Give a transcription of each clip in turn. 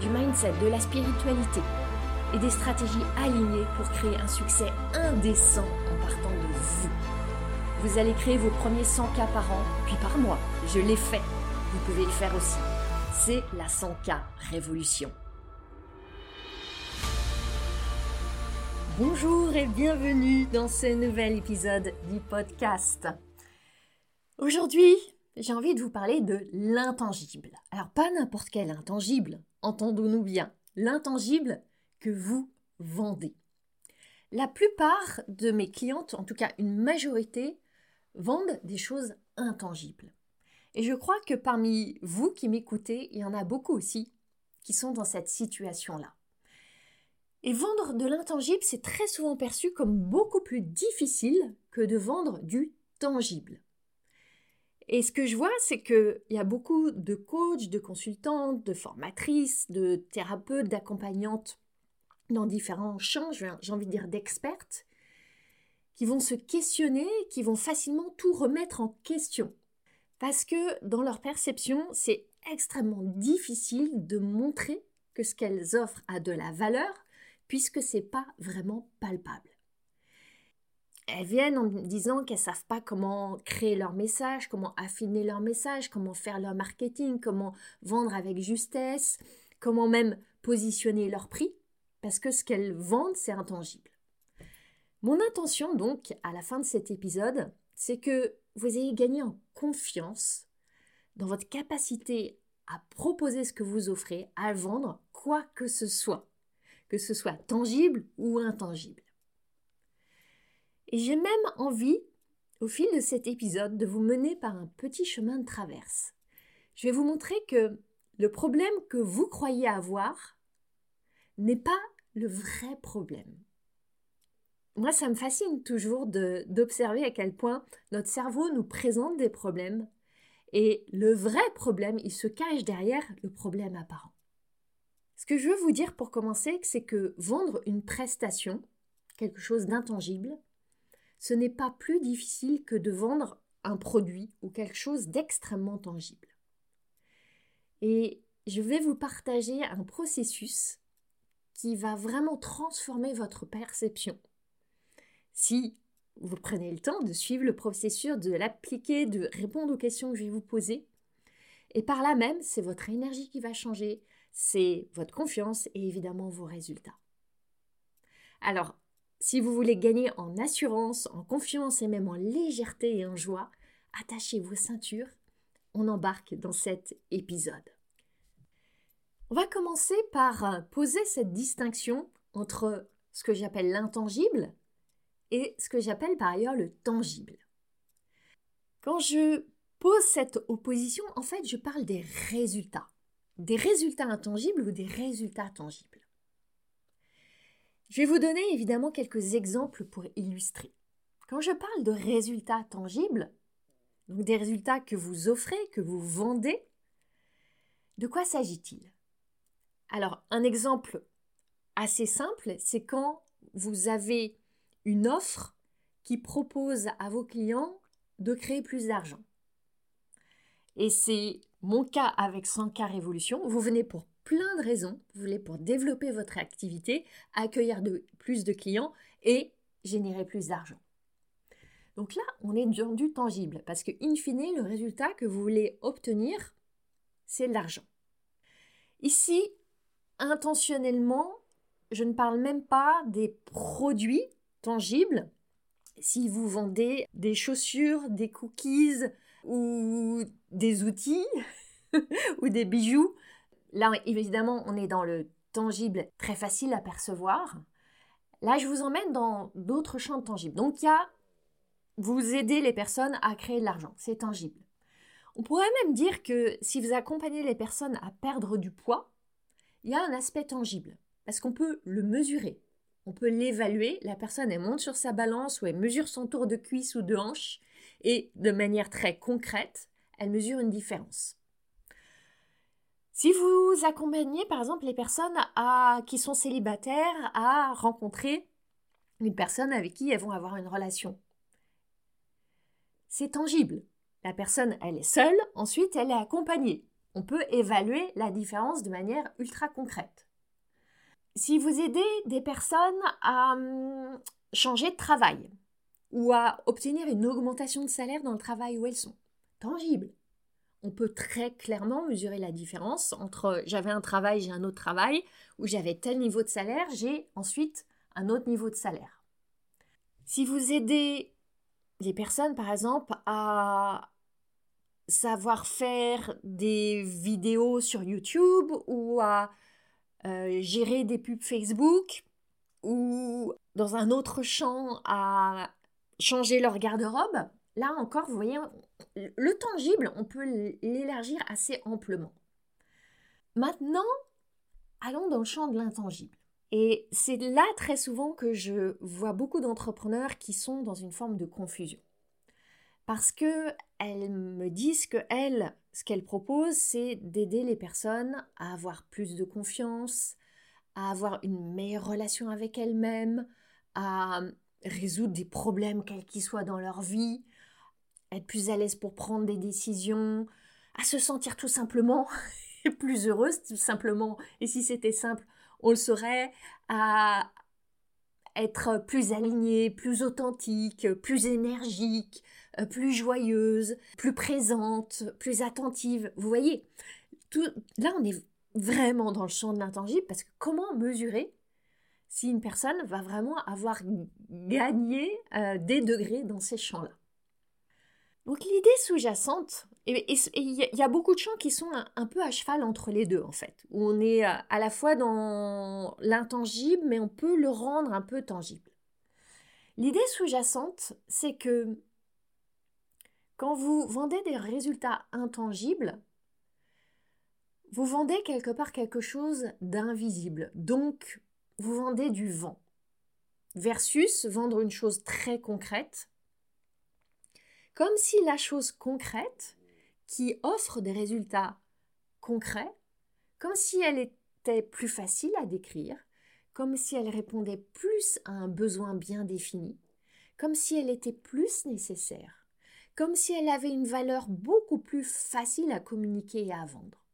du mindset, de la spiritualité et des stratégies alignées pour créer un succès indécent en partant de vous. Vous allez créer vos premiers 100 k par an, puis par mois. Je l'ai fait. Vous pouvez le faire aussi. C'est la 100K Révolution. Bonjour et bienvenue dans ce nouvel épisode du podcast. Aujourd'hui, j'ai envie de vous parler de l'intangible. Alors pas n'importe quel intangible, entendons-nous bien, l'intangible que vous vendez. La plupart de mes clientes, en tout cas une majorité, vendent des choses intangibles. Et je crois que parmi vous qui m'écoutez, il y en a beaucoup aussi qui sont dans cette situation-là. Et vendre de l'intangible, c'est très souvent perçu comme beaucoup plus difficile que de vendre du tangible. Et ce que je vois, c'est qu'il y a beaucoup de coachs, de consultantes, de formatrices, de thérapeutes, d'accompagnantes dans différents champs, j'ai envie de dire d'expertes, qui vont se questionner, qui vont facilement tout remettre en question. Parce que dans leur perception, c'est extrêmement difficile de montrer que ce qu'elles offrent a de la valeur, puisque c'est pas vraiment palpable elles viennent en disant qu'elles savent pas comment créer leur message, comment affiner leur message, comment faire leur marketing, comment vendre avec justesse, comment même positionner leur prix, parce que ce qu'elles vendent, c'est intangible. Mon intention donc, à la fin de cet épisode, c'est que vous ayez gagné en confiance dans votre capacité à proposer ce que vous offrez, à vendre quoi que ce soit, que ce soit tangible ou intangible. Et j'ai même envie, au fil de cet épisode, de vous mener par un petit chemin de traverse. Je vais vous montrer que le problème que vous croyez avoir n'est pas le vrai problème. Moi, ça me fascine toujours d'observer à quel point notre cerveau nous présente des problèmes et le vrai problème, il se cache derrière le problème apparent. Ce que je veux vous dire pour commencer, c'est que vendre une prestation, quelque chose d'intangible, ce n'est pas plus difficile que de vendre un produit ou quelque chose d'extrêmement tangible. Et je vais vous partager un processus qui va vraiment transformer votre perception. Si vous prenez le temps de suivre le processus, de l'appliquer, de répondre aux questions que je vais vous poser, et par là même, c'est votre énergie qui va changer, c'est votre confiance et évidemment vos résultats. Alors, si vous voulez gagner en assurance, en confiance et même en légèreté et en joie, attachez vos ceintures. On embarque dans cet épisode. On va commencer par poser cette distinction entre ce que j'appelle l'intangible et ce que j'appelle par ailleurs le tangible. Quand je pose cette opposition, en fait, je parle des résultats. Des résultats intangibles ou des résultats tangibles. Je vais vous donner évidemment quelques exemples pour illustrer. Quand je parle de résultats tangibles, donc des résultats que vous offrez, que vous vendez, de quoi s'agit-il? Alors, un exemple assez simple, c'est quand vous avez une offre qui propose à vos clients de créer plus d'argent. Et c'est mon cas avec 100K Révolution. Vous venez pour plein de raisons. Vous voulez pour développer votre activité, accueillir plus de clients et générer plus d'argent. Donc là, on est dans du tangible parce que, in fine, le résultat que vous voulez obtenir, c'est l'argent. Ici, intentionnellement, je ne parle même pas des produits tangibles. Si vous vendez des chaussures, des cookies ou des outils ou des bijoux, Là, évidemment, on est dans le tangible très facile à percevoir. Là, je vous emmène dans d'autres champs tangibles. Donc, il y a vous aider les personnes à créer de l'argent. C'est tangible. On pourrait même dire que si vous accompagnez les personnes à perdre du poids, il y a un aspect tangible, parce qu'on peut le mesurer, on peut l'évaluer, la personne elle monte sur sa balance ou elle mesure son tour de cuisse ou de hanche, et de manière très concrète, elle mesure une différence. Si vous accompagnez par exemple les personnes qui sont célibataires à rencontrer une personne avec qui elles vont avoir une relation, c'est tangible. La personne, elle est seule, ensuite elle est accompagnée. On peut évaluer la différence de manière ultra concrète. Si vous aidez des personnes à hum, changer de travail ou à obtenir une augmentation de salaire dans le travail où elles sont, tangible. On peut très clairement mesurer la différence entre j'avais un travail, j'ai un autre travail, ou j'avais tel niveau de salaire, j'ai ensuite un autre niveau de salaire. Si vous aidez les personnes, par exemple, à savoir faire des vidéos sur YouTube ou à euh, gérer des pubs Facebook ou dans un autre champ à changer leur garde-robe, là encore, vous voyez, le tangible, on peut l'élargir assez amplement. Maintenant, allons dans le champ de l'intangible. Et c'est là très souvent que je vois beaucoup d'entrepreneurs qui sont dans une forme de confusion. Parce que elles me disent que elles, ce qu'elles proposent, c'est d'aider les personnes à avoir plus de confiance, à avoir une meilleure relation avec elles-mêmes, à résoudre des problèmes quels qu'ils soient dans leur vie, être plus à l'aise pour prendre des décisions, à se sentir tout simplement plus heureuse, tout simplement. Et si c'était simple, on le saurait, à être plus alignée, plus authentique, plus énergique, euh, plus joyeuse, plus présente, plus attentive. Vous voyez, tout, là on est vraiment dans le champ de l'intangible parce que comment mesurer si une personne va vraiment avoir gagné euh, des degrés dans ces champs-là? Donc l'idée sous-jacente, et il y, a beaucoup de champs qui sont un, peu à cheval entre les deux en fait, où on est euh, à la fois dans l'intangible, mais on peut le rendre un peu tangible. L'idée sous-jacente, c'est que quand vous vendez des résultats intangibles, vous vendez quelque part quelque chose d'invisible. Donc, vous vendez du vent. Versus vendre une chose très concrète, comme si la chose concrète, qui offre des résultats concrets, comme si elle était plus facile à décrire, comme si elle répondait plus à un besoin bien défini, comme si elle était plus nécessaire, comme si elle avait une valeur beaucoup plus facile à communiquer et à vendre.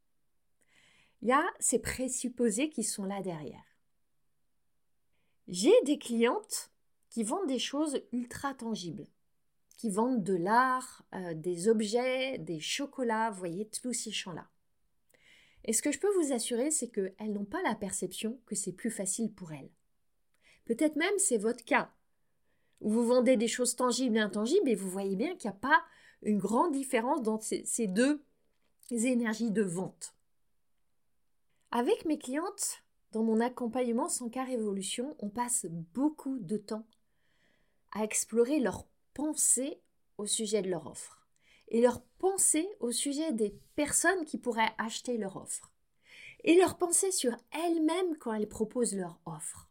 Il y a ces présupposés qui sont là derrière. J'ai des clientes qui vendent des choses ultra tangibles qui vendent de l'art, euh, des objets, des chocolats, voyez, tous ces champs-là. Et ce que je peux vous assurer, c'est qu'elles n'ont pas la perception que c'est plus facile pour elles. Peut-être même c'est votre cas. Vous vendez des choses tangibles et intangibles et vous voyez bien qu'il n'y a pas une grande différence dans ces deux énergies de vente. Avec mes clientes, dans mon accompagnement sans car évolution, on passe beaucoup de temps à explorer leurs penser au sujet de leur offre et leur penser au sujet des personnes qui pourraient acheter leur offre et leur penser sur elles-mêmes quand elles proposent leur offre.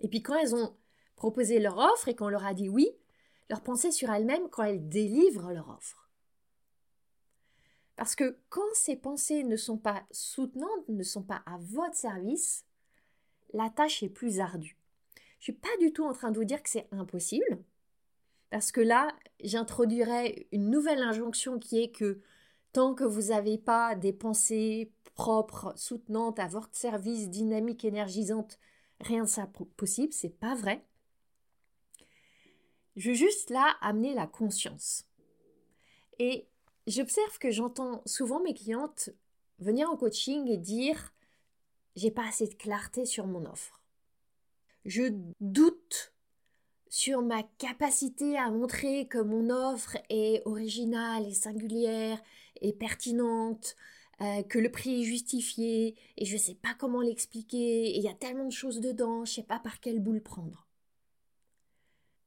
Et puis quand elles ont proposé leur offre et qu'on leur a dit oui, leur penser sur elles-mêmes quand elles délivrent leur offre. Parce que quand ces pensées ne sont pas soutenantes, ne sont pas à votre service, la tâche est plus ardue. Je ne suis pas du tout en train de vous dire que c'est impossible. Parce que là, j'introduirais une nouvelle injonction qui est que tant que vous n'avez pas des pensées propres, soutenantes, à votre service, dynamiques, énergisantes, rien de ça possible, c'est pas vrai. Je veux juste là amener la conscience. Et j'observe que j'entends souvent mes clientes venir en coaching et dire j'ai pas assez de clarté sur mon offre. Je doute sur ma capacité à montrer que mon offre est originale et singulière et pertinente, euh, que le prix est justifié et je ne sais pas comment l'expliquer et il y a tellement de choses dedans, je ne sais pas par quelle boule prendre.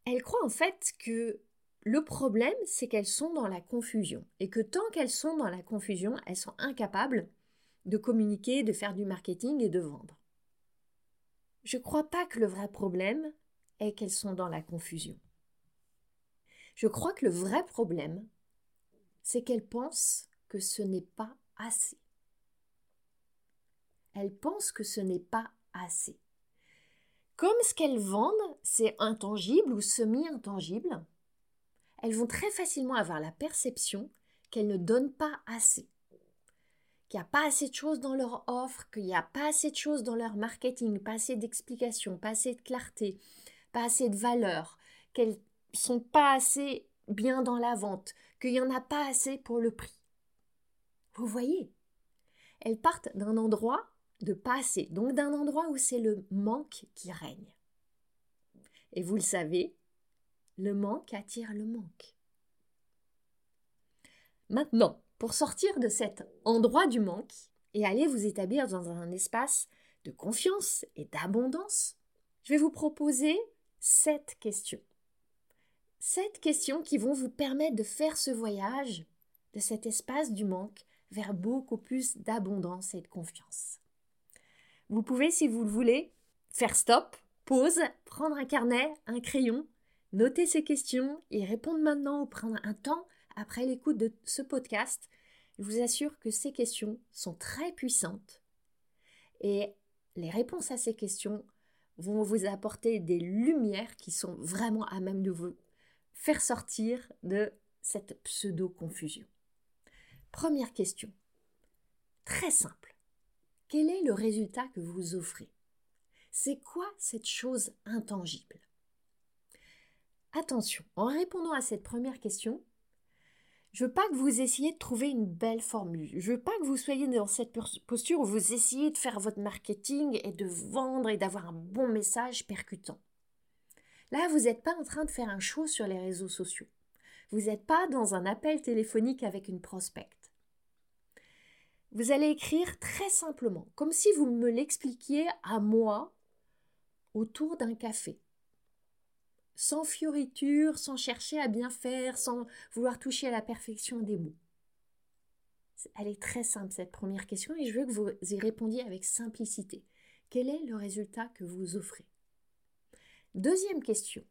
Elle croit en fait que le problème, c'est qu'elles sont dans la confusion et que tant qu'elles sont dans la confusion, elles sont incapables de communiquer, de faire du marketing et de vendre. Je ne crois pas que le vrai problème est qu'elles sont dans la confusion. Je crois que le vrai problème, c'est qu'elles pensent que ce n'est pas assez. Elles pensent que ce n'est pas assez. Comme ce qu'elles vendent, c'est intangible ou semi-intangible, elles vont très facilement avoir la perception qu'elles ne donnent pas assez, qu'il n'y a pas assez de choses dans leur offre, qu'il n'y a pas assez de choses dans leur marketing, pas assez d'explications, pas assez de clarté, pas assez de valeur, qu'elles sont pas assez bien dans la vente, qu'il n'y en a pas assez pour le prix. Vous voyez, elles partent d'un endroit de pas assez, donc d'un endroit où c'est le manque qui règne. Et vous le savez, le manque attire le manque. Maintenant, pour sortir de cet endroit du manque et aller vous établir dans un espace de confiance et d'abondance, je vais vous proposer sept questions. Sept questions qui vont vous permettre de faire ce voyage de cet espace du manque vers beaucoup plus d'abondance et de confiance. Vous pouvez, si vous le voulez, faire stop, pause, prendre un carnet, un crayon, noter ces questions et répondre maintenant ou prendre un temps après l'écoute de ce podcast. Je vous assure que ces questions sont très puissantes et les réponses à ces questions vont vous apporter des lumières qui sont vraiment à même de vous faire sortir de cette pseudo-confusion. Première question. Très simple. Quel est le résultat que vous offrez? C'est quoi cette chose intangible? Attention, en répondant à cette première question, je veux pas que vous essayiez de trouver une belle formule. Je veux pas que vous soyez dans cette posture où vous essayez de faire votre marketing et de vendre et d'avoir un bon message percutant. Là, vous n'êtes pas en train de faire un show sur les réseaux sociaux. Vous n'êtes pas dans un appel téléphonique avec une prospecte. Vous allez écrire très simplement, comme si vous me l'expliquiez à moi autour d'un café sans fioriture, sans chercher à bien faire, sans vouloir toucher à la perfection des mots. Elle est très simple cette première question et je veux que vous y répondiez avec simplicité. Quel est le résultat que vous offrez? Deuxième question.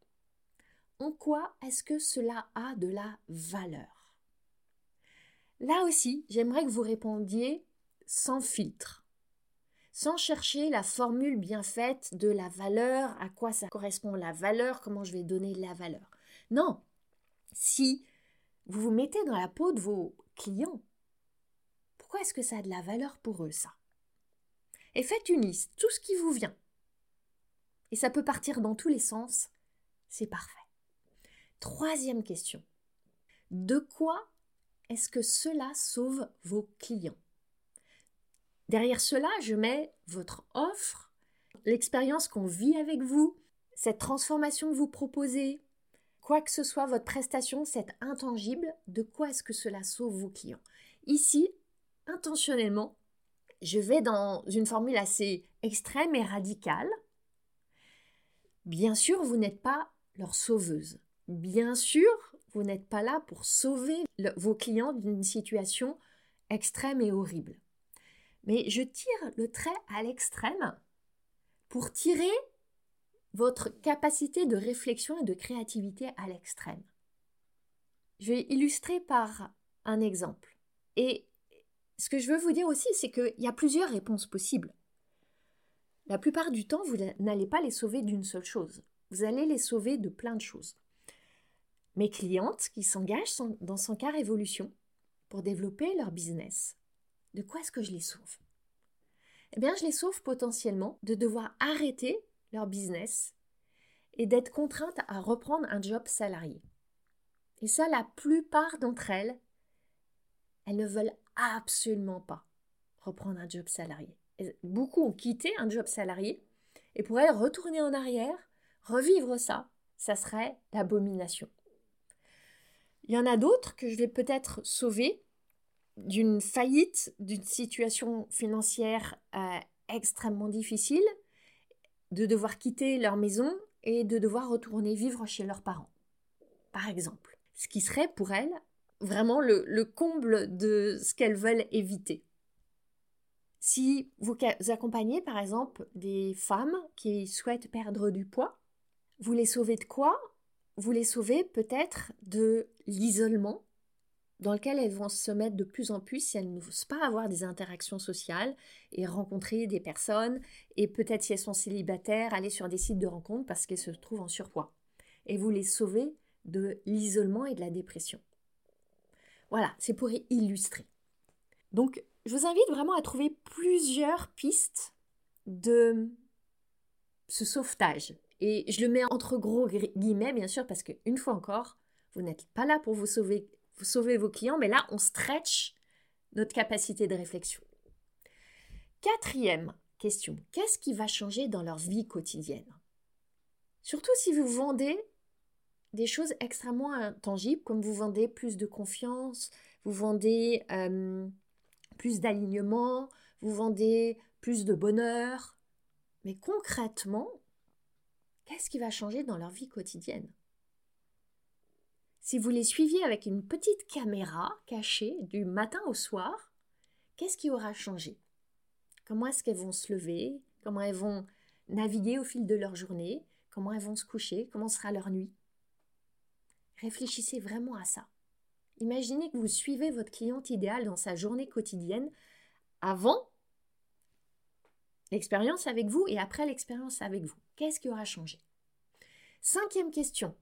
En quoi est-ce que cela a de la valeur? Là aussi, j'aimerais que vous répondiez sans filtre sans chercher la formule bien faite de la valeur, à quoi ça correspond la valeur, comment je vais donner la valeur. Non, si vous vous mettez dans la peau de vos clients, pourquoi est-ce que ça a de la valeur pour eux ça? Et faites une liste, tout ce qui vous vient. Et ça peut partir dans tous les sens, c'est parfait. Troisième question. De quoi est-ce que cela sauve vos clients? Derrière cela, je mets votre offre, l'expérience qu'on vit avec vous, cette transformation que vous proposez, quoi que ce soit votre prestation, cette intangible, de quoi est-ce que cela sauve vos clients? Ici, intentionnellement, je vais dans une formule assez extrême et radicale. Bien sûr, vous n'êtes pas leur sauveuse. Bien sûr, vous n'êtes pas là pour sauver vos clients d'une situation extrême et horrible. Mais je tire le trait à l'extrême pour tirer votre capacité de réflexion et de créativité à l'extrême. Je vais illustrer par un exemple. Et ce que je veux vous dire aussi, c'est qu'il y a plusieurs réponses possibles. La plupart du temps, vous n'allez pas les sauver d'une seule chose. Vous allez les sauver de plein de choses. Mes clientes qui s'engagent dans son cas Révolution pour développer leur business de quoi est-ce que je les sauve? Eh bien, je les sauve potentiellement de devoir arrêter leur business et d'être contraintes à reprendre un job salarié. Et ça, la plupart d'entre elles, elles ne veulent absolument pas reprendre un job salarié. beaucoup ont quitté un job salarié et pour elles, retourner en arrière, revivre ça, ça serait l'abomination. Il y en a d'autres que je vais peut-être sauver d'une faillite, d'une situation financière euh, extrêmement difficile, de devoir quitter leur maison et de devoir retourner vivre chez leurs parents, par exemple. Ce qui serait pour elles vraiment le, le comble de ce qu'elles veulent éviter. Si vous accompagnez par exemple des femmes qui souhaitent perdre du poids, vous les sauvez de quoi? Vous les sauvez peut-être de l'isolement dans lequel elles vont se mettre de plus en plus si elles n'osent pas avoir des interactions sociales et rencontrer des personnes et peut-être si elles sont célibataires, aller sur des sites de rencontres parce qu'elles se trouvent en surpoids. Et vous les sauvez de l'isolement et de la dépression. Voilà, c'est pour illustrer. Donc, je vous invite vraiment à trouver plusieurs pistes de ce sauvetage. Et je le mets entre gros guillemets, bien sûr, parce qu'une fois encore, vous n'êtes pas là pour vous sauver, vous sauver vos clients, mais là, on stretch notre capacité de réflexion. Quatrième question, qu'est-ce qui va changer dans leur vie quotidienne? Surtout si vous vendez des choses extrêmement intangibles, comme vous vendez plus de confiance, vous vendez plus d'alignement, vous vendez plus de bonheur. Mais concrètement, qu'est-ce qui va changer dans leur vie quotidienne? Si vous les suiviez avec une petite caméra cachée du matin au soir, qu'est-ce qui aura changé? Comment est-ce qu'elles vont se lever? Comment elles vont naviguer au fil de leur journée? Comment elles vont se coucher? Comment sera leur nuit? Réfléchissez vraiment à ça. Imaginez que vous suivez votre cliente idéale dans sa journée quotidienne avant l'expérience avec vous et après l'expérience avec vous. Qu'est-ce qui aura changé? Cinquième question.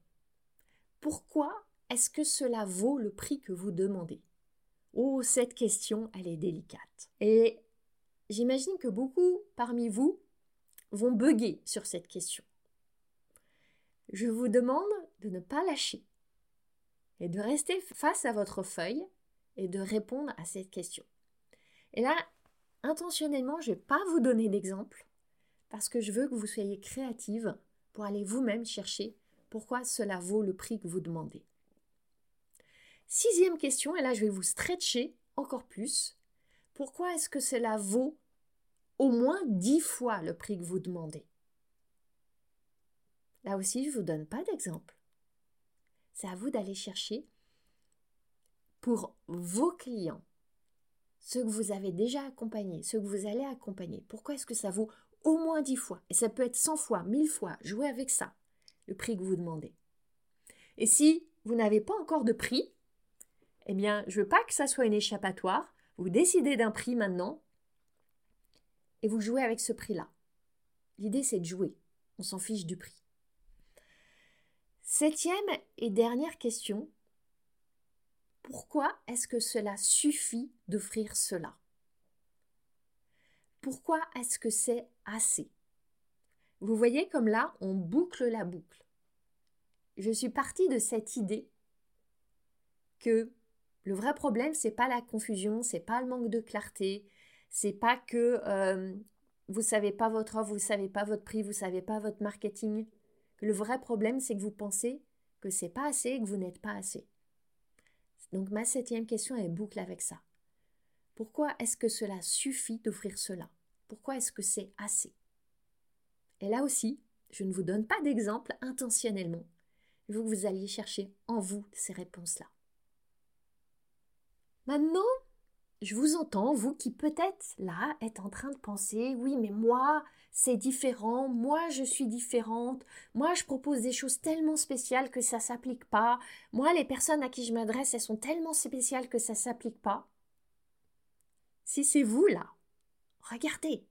Pourquoi est-ce que cela vaut le prix que vous demandez? Oh, cette question, elle est délicate. Et j'imagine que beaucoup parmi vous vont bugger sur cette question. Je vous demande de ne pas lâcher et de rester face à votre feuille et de répondre à cette question. Et là, intentionnellement, je ne vais pas vous donner d'exemple parce que je veux que vous soyez créative pour aller vous-même chercher pourquoi cela vaut le prix que vous demandez. Sixième question, et là je vais vous stretcher encore plus. Pourquoi est-ce que cela vaut au moins dix fois le prix que vous demandez? Là aussi, je ne vous donne pas d'exemple. C'est à vous d'aller chercher pour vos clients, ceux que vous avez déjà accompagnés, ceux que vous allez accompagner. Pourquoi est-ce que ça vaut au moins 10 fois? Et ça peut être 100 fois, 1000 fois. Jouez avec ça, le prix que vous demandez. Et si vous n'avez pas encore de prix, eh bien, je veux pas que ça soit une échappatoire. Vous décidez d'un prix maintenant et vous jouez avec ce prix-là. L'idée, c'est de jouer. On s'en fiche du prix. Septième et dernière question. Pourquoi est-ce que cela suffit d'offrir cela? Pourquoi est-ce que c'est assez? Vous voyez comme là, on boucle la boucle. Je suis partie de cette idée que le vrai problème, c'est pas la confusion, c'est pas le manque de clarté, c'est pas que euh, vous savez pas votre offre, vous savez pas votre prix, vous savez pas votre marketing. Le vrai problème, c'est que vous pensez que c'est pas assez et que vous n'êtes pas assez. Donc ma septième question est boucle avec ça. Pourquoi est-ce que cela suffit d'offrir cela? Pourquoi est-ce que c'est assez? Et là aussi, je ne vous donne pas d'exemple intentionnellement. Que vous alliez chercher en vous ces réponses-là. Maintenant, je vous entends, vous qui peut-être là êtes en train de penser, oui, mais moi, c'est différent, moi, je suis différente, moi, je propose des choses tellement spéciales que ça s'applique pas, moi, les personnes à qui je m'adresse, elles sont tellement spéciales que ça s'applique pas. Si c'est vous là, regardez.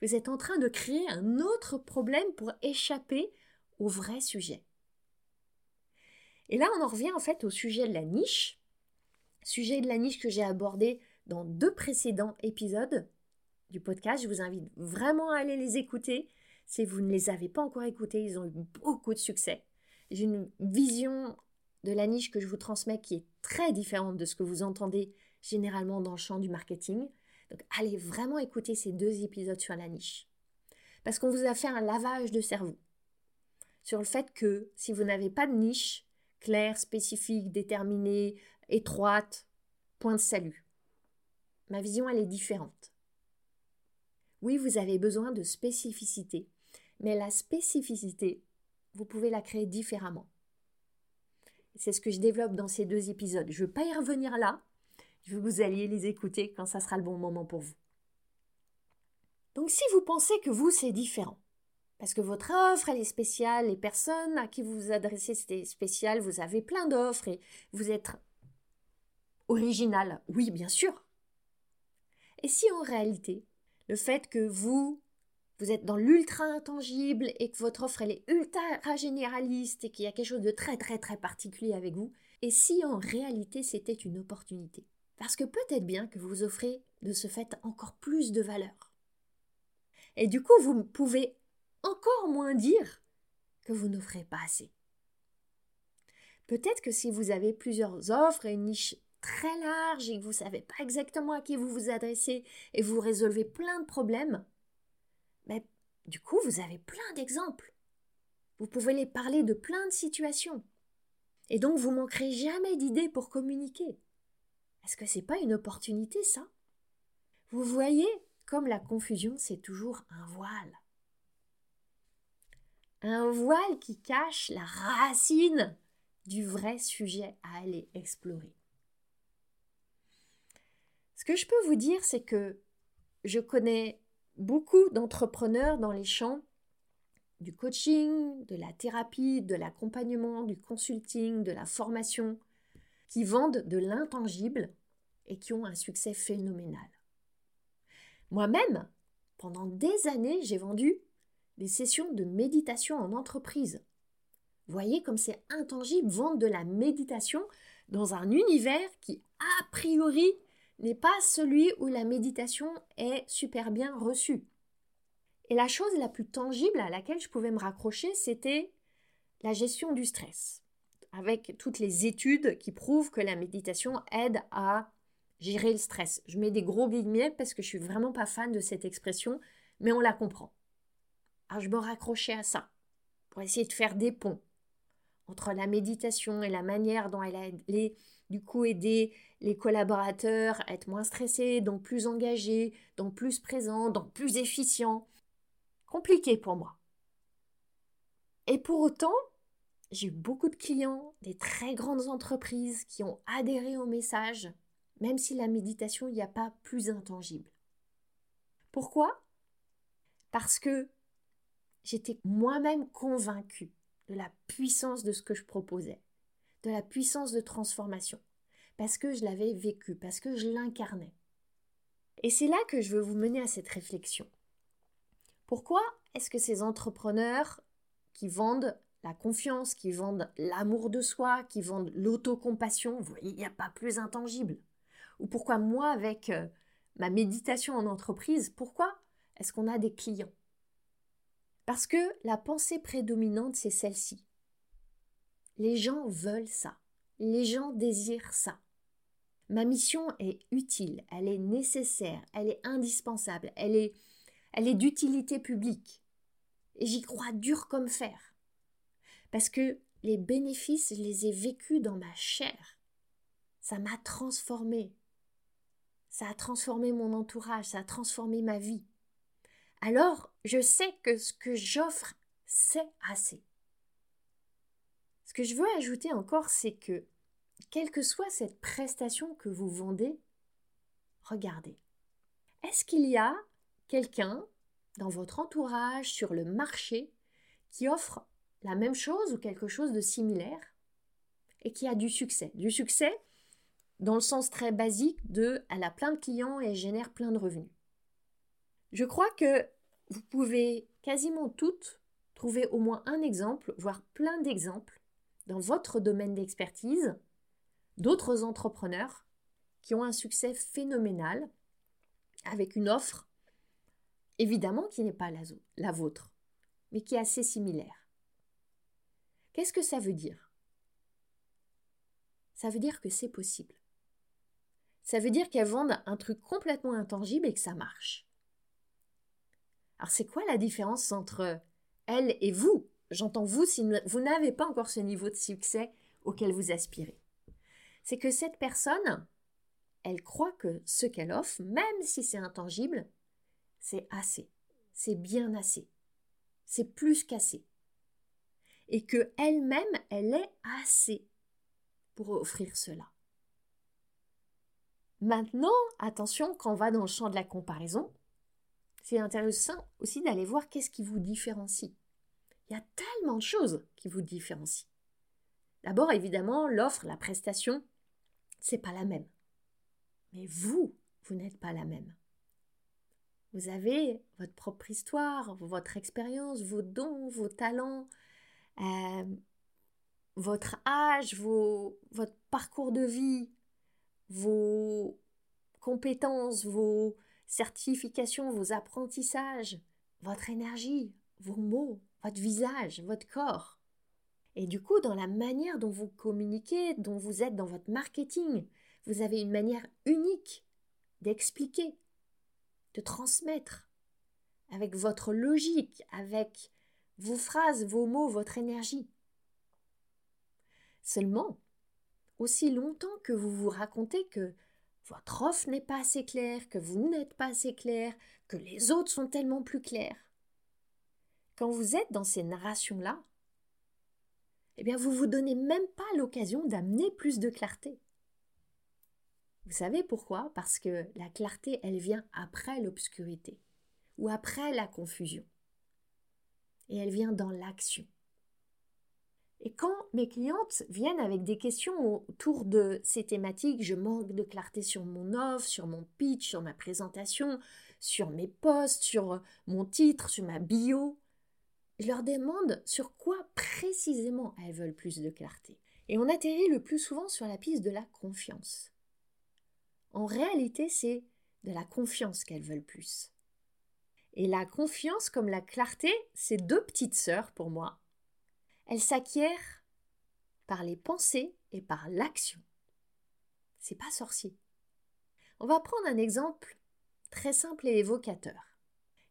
Vous êtes en train de créer un autre problème pour échapper au vrai sujet. Et là, on en revient en fait au sujet de la niche sujet de la niche que j'ai abordé dans deux précédents épisodes du podcast. Je vous invite vraiment à aller les écouter. Si vous ne les avez pas encore écoutés, ils ont eu beaucoup de succès. J'ai une vision de la niche que je vous transmets qui est très différente de ce que vous entendez généralement dans le champ du marketing. Donc allez vraiment écouter ces deux épisodes sur la niche. Parce qu'on vous a fait un lavage de cerveau sur le fait que si vous n'avez pas de niche claire, spécifique, déterminée, étroite, point de salut. Ma vision, elle est différente. Oui, vous avez besoin de spécificité, mais la spécificité, vous pouvez la créer différemment. C'est ce que je développe dans ces deux épisodes. Je ne veux pas y revenir là. Je veux que vous alliez les écouter quand ça sera le bon moment pour vous. Donc si vous pensez que vous, c'est différent, parce que votre offre, elle est spéciale, les personnes à qui vous vous adressez, c'est spécial, vous avez plein d'offres et vous êtes original, oui, bien sûr. Et si en réalité, le fait que vous, vous êtes dans l'ultra intangible et que votre offre, elle est ultra généraliste et qu'il y a quelque chose de très très très particulier avec vous, et si en réalité c'était une opportunité? Parce que peut-être bien que vous offrez de ce fait encore plus de valeur. Et du coup, vous pouvez encore moins dire que vous n'offrez pas assez. Peut-être que si vous avez plusieurs offres et une niche très large et que vous ne savez pas exactement à qui vous vous adressez et vous résolvez plein de problèmes, mais du coup, vous avez plein d'exemples. Vous pouvez les parler de plein de situations. Et donc, vous manquerez jamais d'idées pour communiquer. Est-ce que c'est pas une opportunité, ça? Vous voyez, comme la confusion, c'est toujours un voile. Un voile qui cache la racine du vrai sujet à aller explorer. Que je peux vous dire, c'est que je connais beaucoup d'entrepreneurs dans les champs du coaching, de la thérapie, de l'accompagnement, du consulting, de la formation, qui vendent de l'intangible et qui ont un succès phénoménal. Moi-même, pendant des années, j'ai vendu des sessions de méditation en entreprise. Voyez comme c'est intangible vendre de la méditation dans un univers qui, a priori, n'est pas celui où la méditation est super bien reçue. Et la chose la plus tangible à laquelle je pouvais me raccrocher, c'était la gestion du stress, avec toutes les études qui prouvent que la méditation aide à gérer le stress. Je mets des gros guillemets parce que je suis vraiment pas fan de cette expression, mais on la comprend. Alors je me raccrochais à ça pour essayer de faire des ponts entre la méditation et la manière dont elle a du coup aider les collaborateurs à être moins stressés, donc plus engagés, donc plus présents, donc plus efficients. Compliqué pour moi. Et pour autant, j'ai eu beaucoup de clients, des très grandes entreprises qui ont adhéré au message, même si la méditation, n'y a pas plus intangible. Pourquoi? Parce que j'étais moi-même convaincue de la puissance de ce que je proposais, de la puissance de transformation, parce que je l'avais vécu, parce que je l'incarnais. Et c'est là que je veux vous mener à cette réflexion. Pourquoi est-ce que ces entrepreneurs qui vendent la confiance, qui vendent l'amour de soi, qui vendent l'autocompassion, vous voyez, il n'y a pas plus intangible. Ou pourquoi moi, avec euh, ma méditation en entreprise, pourquoi est-ce qu'on a des clients? Parce que la pensée prédominante, c'est celle-ci. Les gens veulent ça. Les gens désirent ça. Ma mission est utile, elle est nécessaire, elle est indispensable, elle est, elle est d'utilité publique. Et j'y crois dur comme fer. Parce que les bénéfices, je les ai vécus dans ma chair. Ça m'a transformé. Ça a transformé mon entourage, ça a transformé ma vie. Alors, je sais que ce que j'offre, c'est assez. Que je veux ajouter encore, c'est que quelle que soit cette prestation que vous vendez, regardez. Est-ce qu'il y a quelqu'un dans votre entourage, sur le marché, qui offre la même chose ou quelque chose de similaire et qui a du succès? Du succès dans le sens très basique de elle a plein de clients et génère plein de revenus. Je crois que vous pouvez quasiment toutes trouver au moins un exemple, voire plein d'exemples dans votre domaine d'expertise d'autres entrepreneurs qui ont un succès phénoménal avec une offre évidemment qui n'est pas la, vôtre, mais qui est assez similaire. Qu'est-ce que ça veut dire? Ça veut dire que c'est possible. Ça veut dire qu'elles vendent un truc complètement intangible et que ça marche. Alors c'est quoi la différence entre elle et vous? J'entends vous si vous n'avez pas encore ce niveau de succès auquel vous aspirez c'est que cette personne, elle croit que ce qu'elle offre, même si c'est intangible, c'est assez, c'est bien assez, c'est plus qu'assez. Et que elle-même, elle est assez pour offrir cela. Maintenant, attention, quand on va dans le champ de la comparaison, c'est intéressant aussi d'aller voir qu'est-ce qui vous différencie. Il y a tellement de choses qui vous différencient. D'abord, évidemment, l'offre, la prestation, c'est pas la même. Mais vous, vous n'êtes pas la même. Vous avez votre propre histoire, votre expérience, vos dons, vos talents, euh, votre âge, votre parcours de vie, vos compétences, vos certifications, vos apprentissages, votre énergie, vos mots, votre visage, votre corps. Et du coup, dans la manière dont vous communiquez, dont vous êtes dans votre marketing, vous avez une manière unique d'expliquer, de transmettre, avec votre logique, avec vos phrases, vos mots, votre énergie. Seulement, aussi longtemps que vous vous racontez que votre offre n'est pas assez claire, que vous n'êtes pas assez clair, que les autres sont tellement plus clairs. Quand vous êtes dans ces narrations-là, eh bien vous vous donnez même pas l'occasion d'amener plus de clarté. Vous savez pourquoi? Parce que la clarté, elle vient après l'obscurité ou après la confusion. Et elle vient dans l'action. Et quand mes clientes viennent avec des questions autour de ces thématiques, je manque de clarté sur mon offre, sur mon pitch, sur ma présentation, sur mes posts, sur mon titre, sur ma bio, je leur demande sur quoi précisément elles veulent plus de clarté. Et on atterrit le plus souvent sur la piste de la confiance. En réalité, c'est de la confiance qu'elles veulent plus. Et la confiance comme la clarté, c'est deux petites sœurs pour moi. Elles s'acquièrent par les pensées et par l'action. C'est pas sorcier. On va prendre un exemple très simple et évocateur.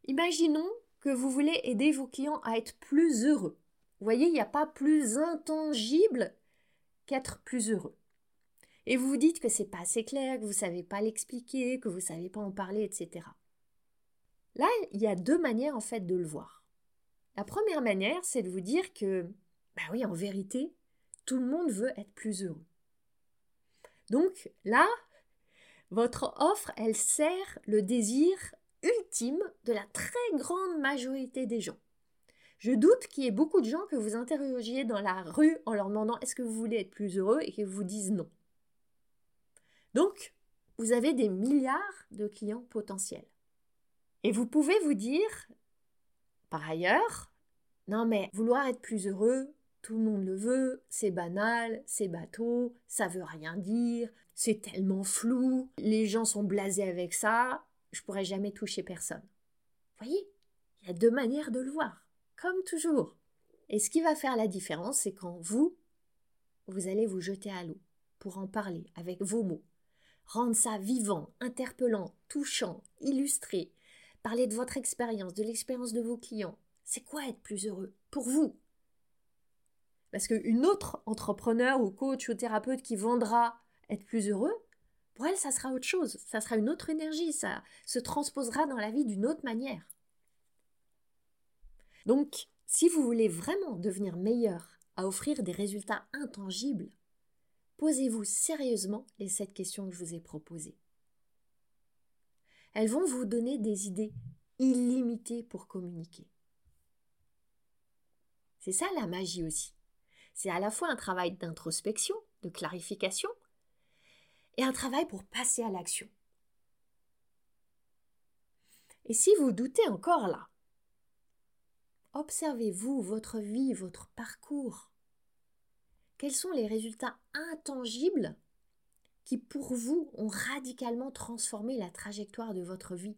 Imaginons que vous voulez aider vos clients à être plus heureux. Vous voyez, il n'y a pas plus intangible qu'être plus heureux. Et vous vous dites que c'est pas assez clair, que vous ne savez pas l'expliquer, que vous ne savez pas en parler, etc. Là, il y a deux manières en fait de le voir. La première manière, c'est de vous dire que, bah oui, en vérité, tout le monde veut être plus heureux. Donc là, votre offre, elle sert le désir ultime de la très grande majorité des gens. Je doute qu'il y ait beaucoup de gens que vous interrogiez dans la rue en leur demandant est-ce que vous voulez être plus heureux et qu'ils vous disent non. Donc, vous avez des milliards de clients potentiels. Et vous pouvez vous dire, par ailleurs, non mais vouloir être plus heureux, tout le monde le veut, c'est banal, c'est bateau, ça veut rien dire, c'est tellement flou, les gens sont blasés avec ça, je pourrais jamais toucher personne. Voyez, il y a deux manières de le voir, comme toujours. Et ce qui va faire la différence, c'est quand vous, vous allez vous jeter à l'eau pour en parler avec vos mots. Rendre ça vivant, interpellant, touchant, illustré. Parler de votre expérience, de l'expérience de vos clients. C'est quoi être plus heureux pour vous? Parce qu'une autre entrepreneur ou coach ou thérapeute qui vendra être plus heureux, pour elle, ça sera autre chose, ça sera une autre énergie, ça se transposera dans la vie d'une autre manière. Donc, si vous voulez vraiment devenir meilleur à offrir des résultats intangibles, posez-vous sérieusement les sept questions que je vous ai proposées. Elles vont vous donner des idées illimitées pour communiquer. C'est ça la magie aussi. C'est à la fois un travail d'introspection, de clarification, et un travail pour passer à l'action. Et si vous doutez encore là, observez-vous votre vie, votre parcours. Quels sont les résultats intangibles qui pour vous ont radicalement transformé la trajectoire de votre vie?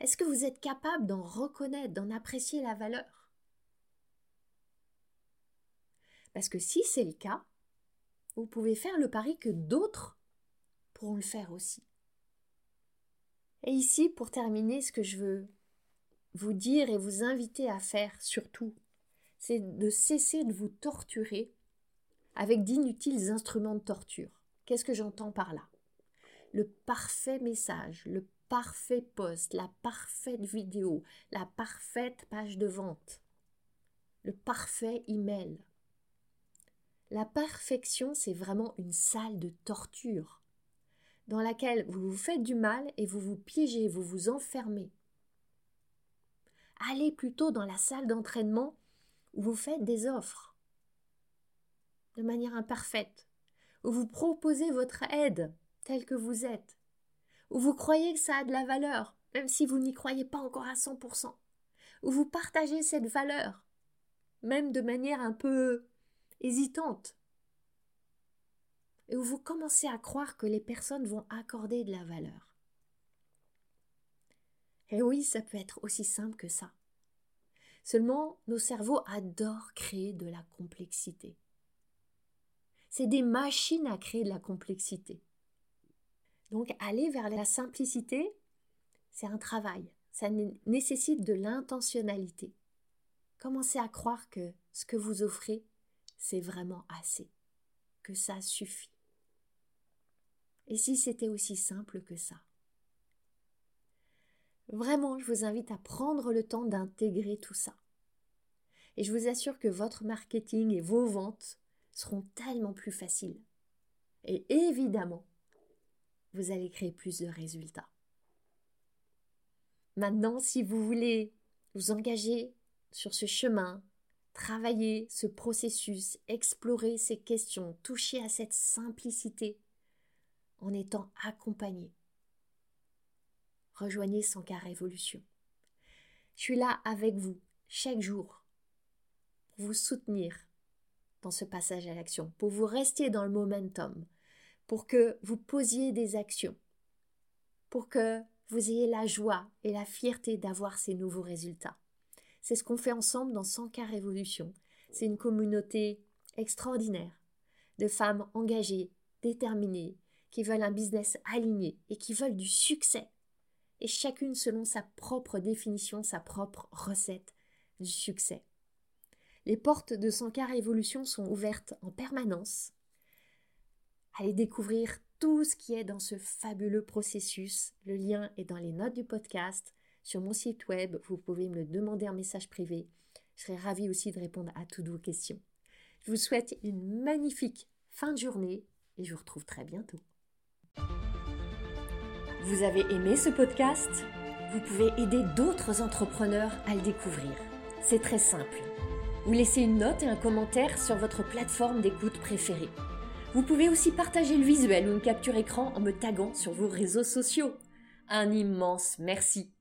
Est-ce que vous êtes capable d'en reconnaître, d'en apprécier la valeur? Parce que si c'est le cas, vous pouvez faire le pari que d'autres pourront le faire aussi. Et ici, pour terminer, ce que je veux vous dire et vous inviter à faire surtout, c'est de cesser de vous torturer avec d'inutiles instruments de torture. Qu'est-ce que j'entends par là? Le parfait message, le parfait post, la parfaite vidéo, la parfaite page de vente, le parfait email. La perfection, c'est vraiment une salle de torture. dans laquelle vous vous faites du mal et vous vous piégez, vous vous enfermez. Allez plutôt dans la salle d'entraînement où vous faites des offres de manière imparfaite, où vous proposez votre aide telle que vous êtes, où vous croyez que ça a de la valeur, même si vous n'y croyez pas encore à 100%, où vous partagez cette valeur, même de manière un peu hésitante, et où vous commencez à croire que les personnes vont accorder de la valeur. Et oui, ça peut être aussi simple que ça. Seulement, nos cerveaux adorent créer de la complexité. C'est des machines à créer de la complexité. Donc, aller vers la simplicité, c'est un travail. Ça nécessite de l'intentionnalité. Commencez à croire que ce que vous offrez, c'est vraiment assez, que ça suffit. Et si c'était aussi simple que ça? Vraiment, je vous invite à prendre le temps d'intégrer tout ça. Et je vous assure que votre marketing et vos ventes seront tellement plus faciles. Et évidemment, vous allez créer plus de résultats. Maintenant, si vous voulez vous engager sur ce chemin, travailler ce processus, explorer ces questions, toucher à cette simplicité en étant accompagné, rejoignez Sankar Révolution. Je suis là avec vous chaque jour pour vous soutenir dans ce passage à l'action, pour vous rester dans le momentum, pour que vous posiez des actions, pour que vous ayez la joie et la fierté d'avoir ces nouveaux résultats. C'est ce qu'on fait ensemble dans 100K Révolution. C'est une communauté extraordinaire de femmes engagées, déterminées, qui veulent un business aligné et qui veulent du succès. Et chacune selon sa propre définition, sa propre recette du succès. Les portes de 100K Révolution sont ouvertes en permanence. Allez découvrir tout ce qui est dans ce fabuleux processus. Le lien est dans les notes du podcast. Sur mon site web, vous pouvez me le demander en message privé. Je serai ravie aussi de répondre à toutes vos questions. Je vous souhaite une magnifique fin de journée et je vous retrouve très bientôt. Vous avez aimé ce podcast? Vous pouvez aider d'autres entrepreneurs à le découvrir. C'est très simple. Vous laissez une note et un commentaire sur votre plateforme d'écoute préférée. Vous pouvez aussi partager le visuel ou une capture écran en me taguant sur vos réseaux sociaux. Un immense merci.